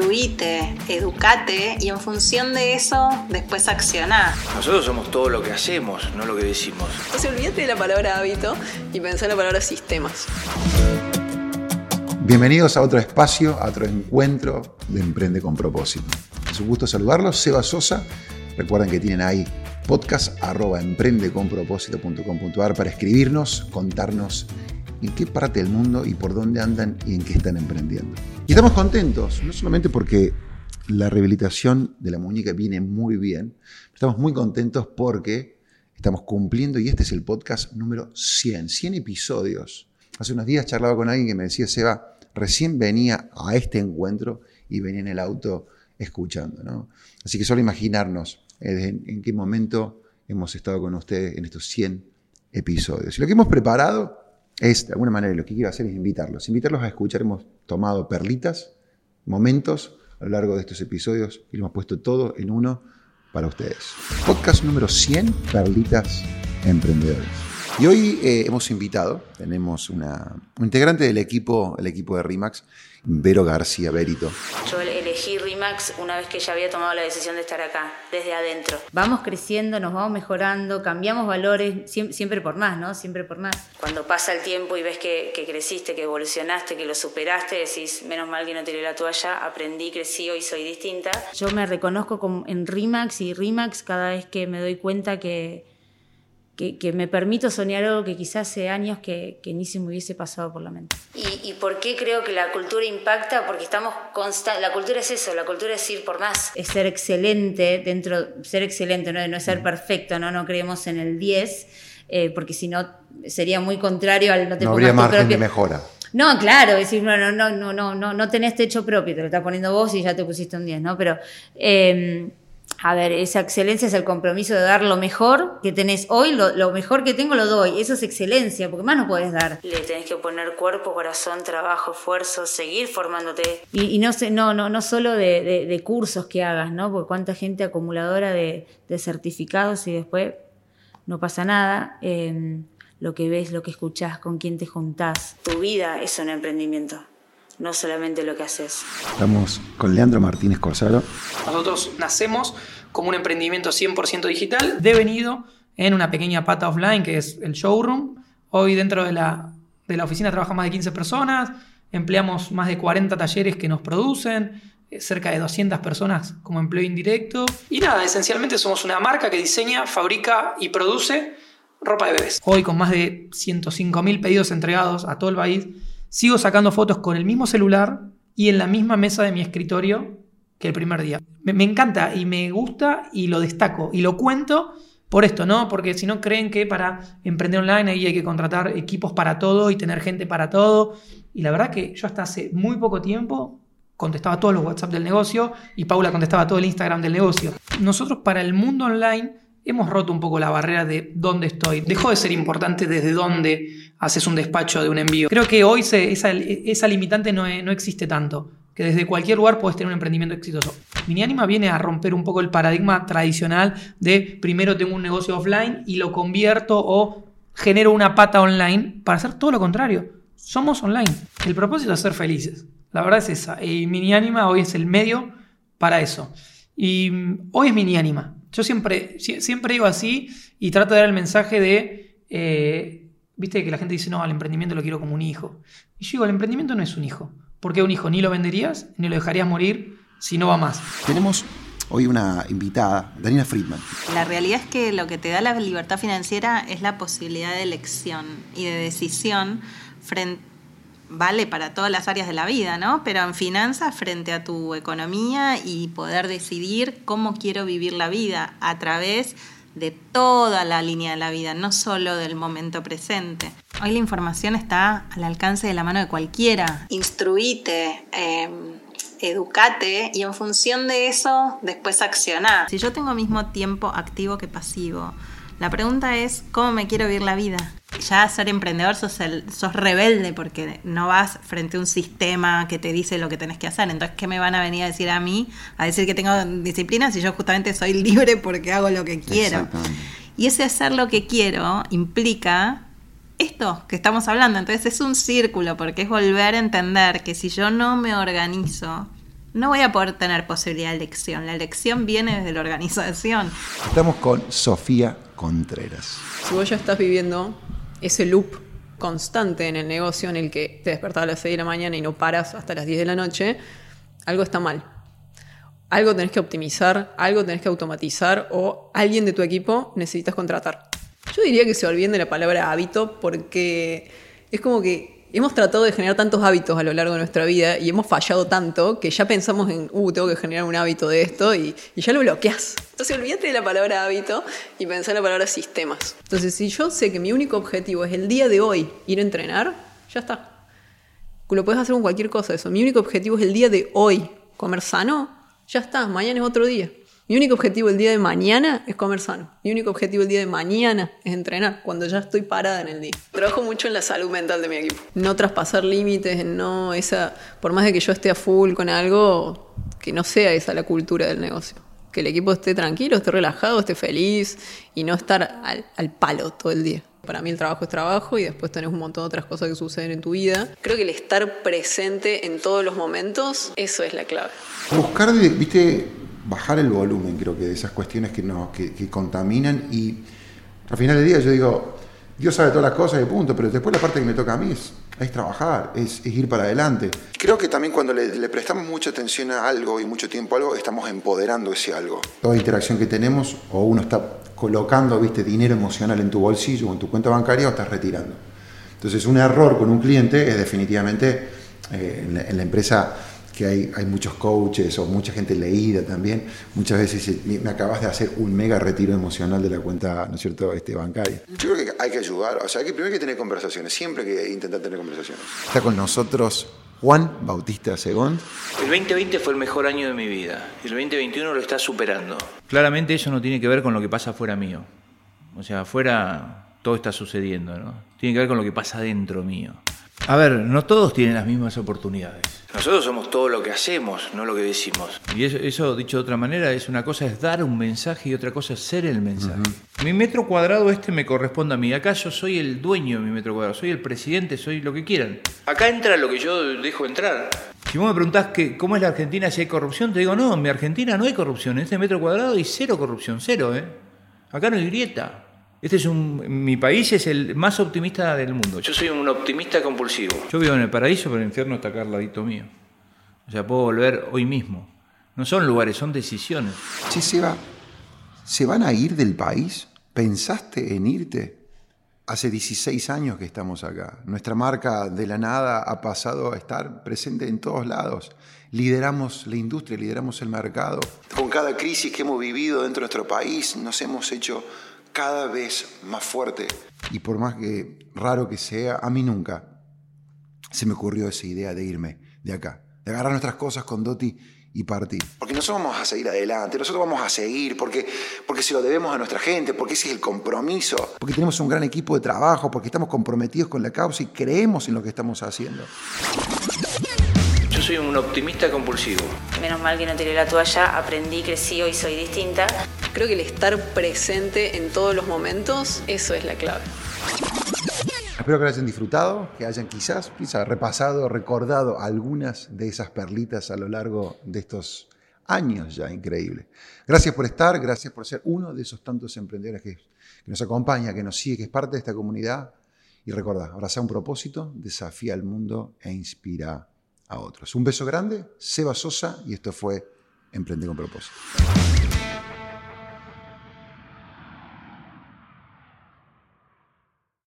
instruite, educate y en función de eso después accioná. Nosotros somos todo lo que hacemos, no lo que decimos. Entonces olvídate de la palabra hábito y pensá en la palabra sistemas. Bienvenidos a otro espacio, a otro encuentro de Emprende con propósito. Es un gusto saludarlos, Seba Sosa. Recuerden que tienen ahí podcast arroba emprendeconpropósito.com.ar para escribirnos, contarnos en qué parte del mundo y por dónde andan y en qué están emprendiendo. Y estamos contentos, no solamente porque la rehabilitación de la muñeca viene muy bien, estamos muy contentos porque estamos cumpliendo y este es el podcast número 100, 100 episodios. Hace unos días charlaba con alguien que me decía, Seba, recién venía a este encuentro y venía en el auto escuchando. ¿no? Así que solo imaginarnos eh, en, en qué momento hemos estado con ustedes en estos 100 episodios. Y lo que hemos preparado es, de alguna manera, lo que quiero hacer es invitarlos. Invitarlos a escuchar. Hemos tomado perlitas, momentos a lo largo de estos episodios y lo hemos puesto todo en uno para ustedes. Podcast número 100, Perlitas Emprendedores. Y hoy eh, hemos invitado, tenemos una, un integrante del equipo, el equipo de RIMAX, Vero García Berito. Yo elegí RIMAX una vez que ya había tomado la decisión de estar acá, desde adentro. Vamos creciendo, nos vamos mejorando, cambiamos valores, siempre, por más, ¿no? Siempre por más. Cuando pasa el tiempo y ves que, que creciste, que evolucionaste, que lo superaste, decís, menos mal que no tiré la toalla, aprendí, crecí, hoy soy distinta. Yo me reconozco como en RIMAX y RIMAX cada vez que me doy cuenta que que, me permito soñar algo que quizás hace años que, ni se me hubiese pasado por la mente. ¿Y, ¿Y, por qué creo que la cultura impacta? Porque estamos constantes, la cultura es eso, la cultura es ir por más. Es ser excelente dentro, ser excelente, no, no es ser perfecto, no, no creemos en el 10, eh, porque si no sería muy contrario al no te No habría margen de mejora. No, claro, decir, no, no, no, no, no, no, no tenés techo propio, te lo estás poniendo vos y ya te pusiste un 10, ¿no? Pero eh, a ver, esa excelencia es el compromiso de dar lo mejor que tenés hoy, lo, mejor que tengo lo doy. Eso es excelencia, porque más no puedes dar. Le tenés que poner cuerpo, corazón, trabajo, esfuerzo, seguir formándote. Y, no, sé, no, no, no solo de, cursos que hagas, ¿no? Porque cuánta gente acumuladora de, certificados y después no pasa nada. Em, lo que ves, lo que escuchás, con quién te juntás. Tu vida es un emprendimiento no solamente lo que haces. Estamos con Leandro Martínez Corsaro. Nosotros nacemos como un emprendimiento 100% digital, devenido en una pequeña pata offline que es el showroom. Hoy dentro de la, de la oficina trabajan más de 15 personas, empleamos más de 40 talleres que nos producen, eh, cerca de 200 personas como empleo indirecto. Y nada, esencialmente somos una marca que diseña, fabrica y produce ropa de bebés. Hoy con más de 105.000 pedidos entregados a todo el país, sigo sacando fotos con el mismo celular y en la misma mesa de mi escritorio que el primer día. Me, encanta y me gusta y lo destaco y lo cuento por esto, ¿no? Porque si no creen que para emprender online ahí hay que contratar equipos para todo y tener gente para todo. Y la verdad que yo hasta hace muy poco tiempo contestaba todos los WhatsApp del negocio y Paula contestaba todo el Instagram del negocio. Nosotros para el mundo online hemos roto un poco la barrera de dónde estoy. Dejó de ser importante desde dónde haces un despacho de un envío. Creo que hoy esa, limitante no, existe tanto, que desde cualquier lugar puedes tener un emprendimiento exitoso. Mini Anima viene a romper un poco el paradigma tradicional de primero tengo un negocio offline y lo convierto o genero una pata online para hacer todo lo contrario. Somos online. El propósito es ser felices. La verdad es esa. Y Mini Anima hoy es el medio para eso. Y mm, hoy es Mini Anima yo siempre, siempre digo así y trato de dar el mensaje de, eh, viste que la gente dice, no, al emprendimiento lo quiero como un hijo. Y yo digo, el emprendimiento no es un hijo. Porque un hijo ni lo venderías ni lo dejarías morir si no va más. Tenemos hoy una invitada, Daniela Friedman. La realidad es que lo que te da la libertad financiera es la posibilidad de elección y de decisión frente vale para todas las áreas de la vida, ¿no? Pero en finanzas frente a tu economía y poder decidir cómo quiero vivir la vida a través de toda la línea de la vida, no solo del momento presente. Hoy la información está al alcance de la mano de cualquiera. Instruite, em, educate y en función de eso después accionar. Si yo tengo mismo tiempo activo que pasivo, la pregunta es, ¿cómo me quiero vivir la vida? Ya ser emprendedor sos, el, sos rebelde porque no vas frente a un sistema que te dice lo que tenés que hacer. Entonces, ¿qué me van a venir a decir a mí? A decir que tengo disciplina si yo justamente soy libre porque hago lo que quiero. Y ese hacer lo que quiero implica esto que estamos hablando. Entonces es un círculo porque es volver a entender que si yo no me organizo, no voy a poder tener posibilidad de elección. La elección viene desde la organización. Estamos con Sofía Contreras. Si vos ya estás viviendo ese loop constante en el negocio en el que te despertás a las 6 de la mañana y no paras hasta las 10 de la noche, algo está mal. Algo tenés que optimizar, algo tenés que automatizar o alguien de tu equipo necesitas contratar. Yo diría que se olviden de la palabra hábito porque es como que hemos tratado de generar tantos hábitos a lo largo de nuestra vida y hemos fallado tanto que ya pensamos en, uh, tengo que generar un hábito de esto y, ya lo bloqueas. Entonces olvídate de la palabra hábito y pensá en la palabra sistemas. Entonces si yo sé que mi único objetivo es el día de hoy ir a entrenar, ya está. Lo puedes hacer con cualquier cosa eso. Mi único objetivo es el día de hoy comer sano, ya está, mañana es otro día. Mi único objetivo el día de mañana es comer sano. Mi único objetivo el día de mañana es entrenar, cuando ya estoy parada en el día. Trabajo mucho en la salud mental de mi equipo. No traspasar límites, no esa. Por más de que yo esté a full con algo, que no sea esa la cultura del negocio. Que el equipo esté tranquilo, esté relajado, esté feliz y no estar al, al palo todo el día. Para mí el trabajo es trabajo y después tenés un montón de otras cosas que suceden en tu vida. Creo que el estar presente en todos los momentos, eso es la clave. Buscar, viste, bajar el volumen, creo que de esas cuestiones que, nos, que, contaminan y al final del día yo digo, Dios sabe todas las cosas y punto, pero después la parte que me toca a mí es, es trabajar, es, ir para adelante. Creo que también cuando le, prestamos mucha atención a algo y mucho tiempo a algo, estamos empoderando ese algo. Toda interacción que tenemos, o uno está colocando, viste, dinero emocional en tu bolsillo o en tu cuenta bancaria o estás retirando. Entonces un error con un cliente es definitivamente eh, en la empresa que hay, hay, muchos coaches o mucha gente leída también, muchas veces me acabas de hacer un mega retiro emocional de la cuenta, ¿no es cierto?, este, bancaria. Yo creo que hay que ayudar, o sea, hay que, primero hay que tener conversaciones, siempre hay que intentar tener conversaciones. Está con nosotros Juan Bautista Segón. El 2020 fue el mejor año de mi vida, el 2021 lo está superando. Claramente eso no tiene que ver con lo que pasa fuera mío, o sea, afuera todo está sucediendo, ¿no? Tiene que ver con lo que pasa dentro mío. A ver, no todos tienen las mismas oportunidades. Nosotros somos todo lo que hacemos, no lo que decimos. Y eso, dicho de otra manera, es una cosa es dar un mensaje y otra cosa es ser el mensaje. Mi metro cuadrado este me corresponde a mí. Acá yo soy el dueño de mi metro cuadrado, soy el presidente, soy lo que quieran. Acá entra lo que yo dejo entrar. Si vos me preguntás que, cómo es la Argentina si hay corrupción, te digo, no, en mi Argentina no hay corrupción. En este metro cuadrado hay cero corrupción, cero, ¿eh? Acá no hay grieta. Este es un, mi país es el más optimista del mundo. Yo soy un optimista compulsivo. Yo vivo en el paraíso, pero el infierno está acá al ladito mío. O sea, puedo volver hoy mismo. No son lugares, son decisiones. Sí, se va. ¿Se van a ir del país? ¿Pensaste en irte? Hace 16 años que estamos acá. Nuestra marca de la nada ha pasado a estar presente en todos lados. Lideramos la industria, lideramos el mercado. Con cada crisis que hemos vivido dentro de nuestro país, nos hemos hecho cada vez más fuerte. Y por más que raro que sea, a mí nunca se me ocurrió esa idea de irme de acá, de agarrar nuestras cosas con Doti y partir. Porque nosotros vamos a seguir adelante, nosotros vamos a seguir, porque, porque se lo debemos a nuestra gente, porque ese es el compromiso, porque tenemos un gran equipo de trabajo, porque estamos comprometidos con la causa y creemos en lo que estamos haciendo. Soy un optimista compulsivo. Menos mal que no tiré la toalla, aprendí, crecí y soy distinta. Creo que el estar presente en todos los momentos, eso es la clave. Espero que lo hayan disfrutado, que hayan quizás, quizás repasado, recordado algunas de esas perlitas a lo largo de estos años ya increíbles. Gracias por estar, gracias por ser uno de esos tantos emprendedores que, nos acompaña, que nos sigue, que es parte de esta comunidad. Y recuerda, abraza un propósito, desafía al mundo e inspira a otros. Un beso grande, Seba Sosa, y esto fue Emprende con propósito.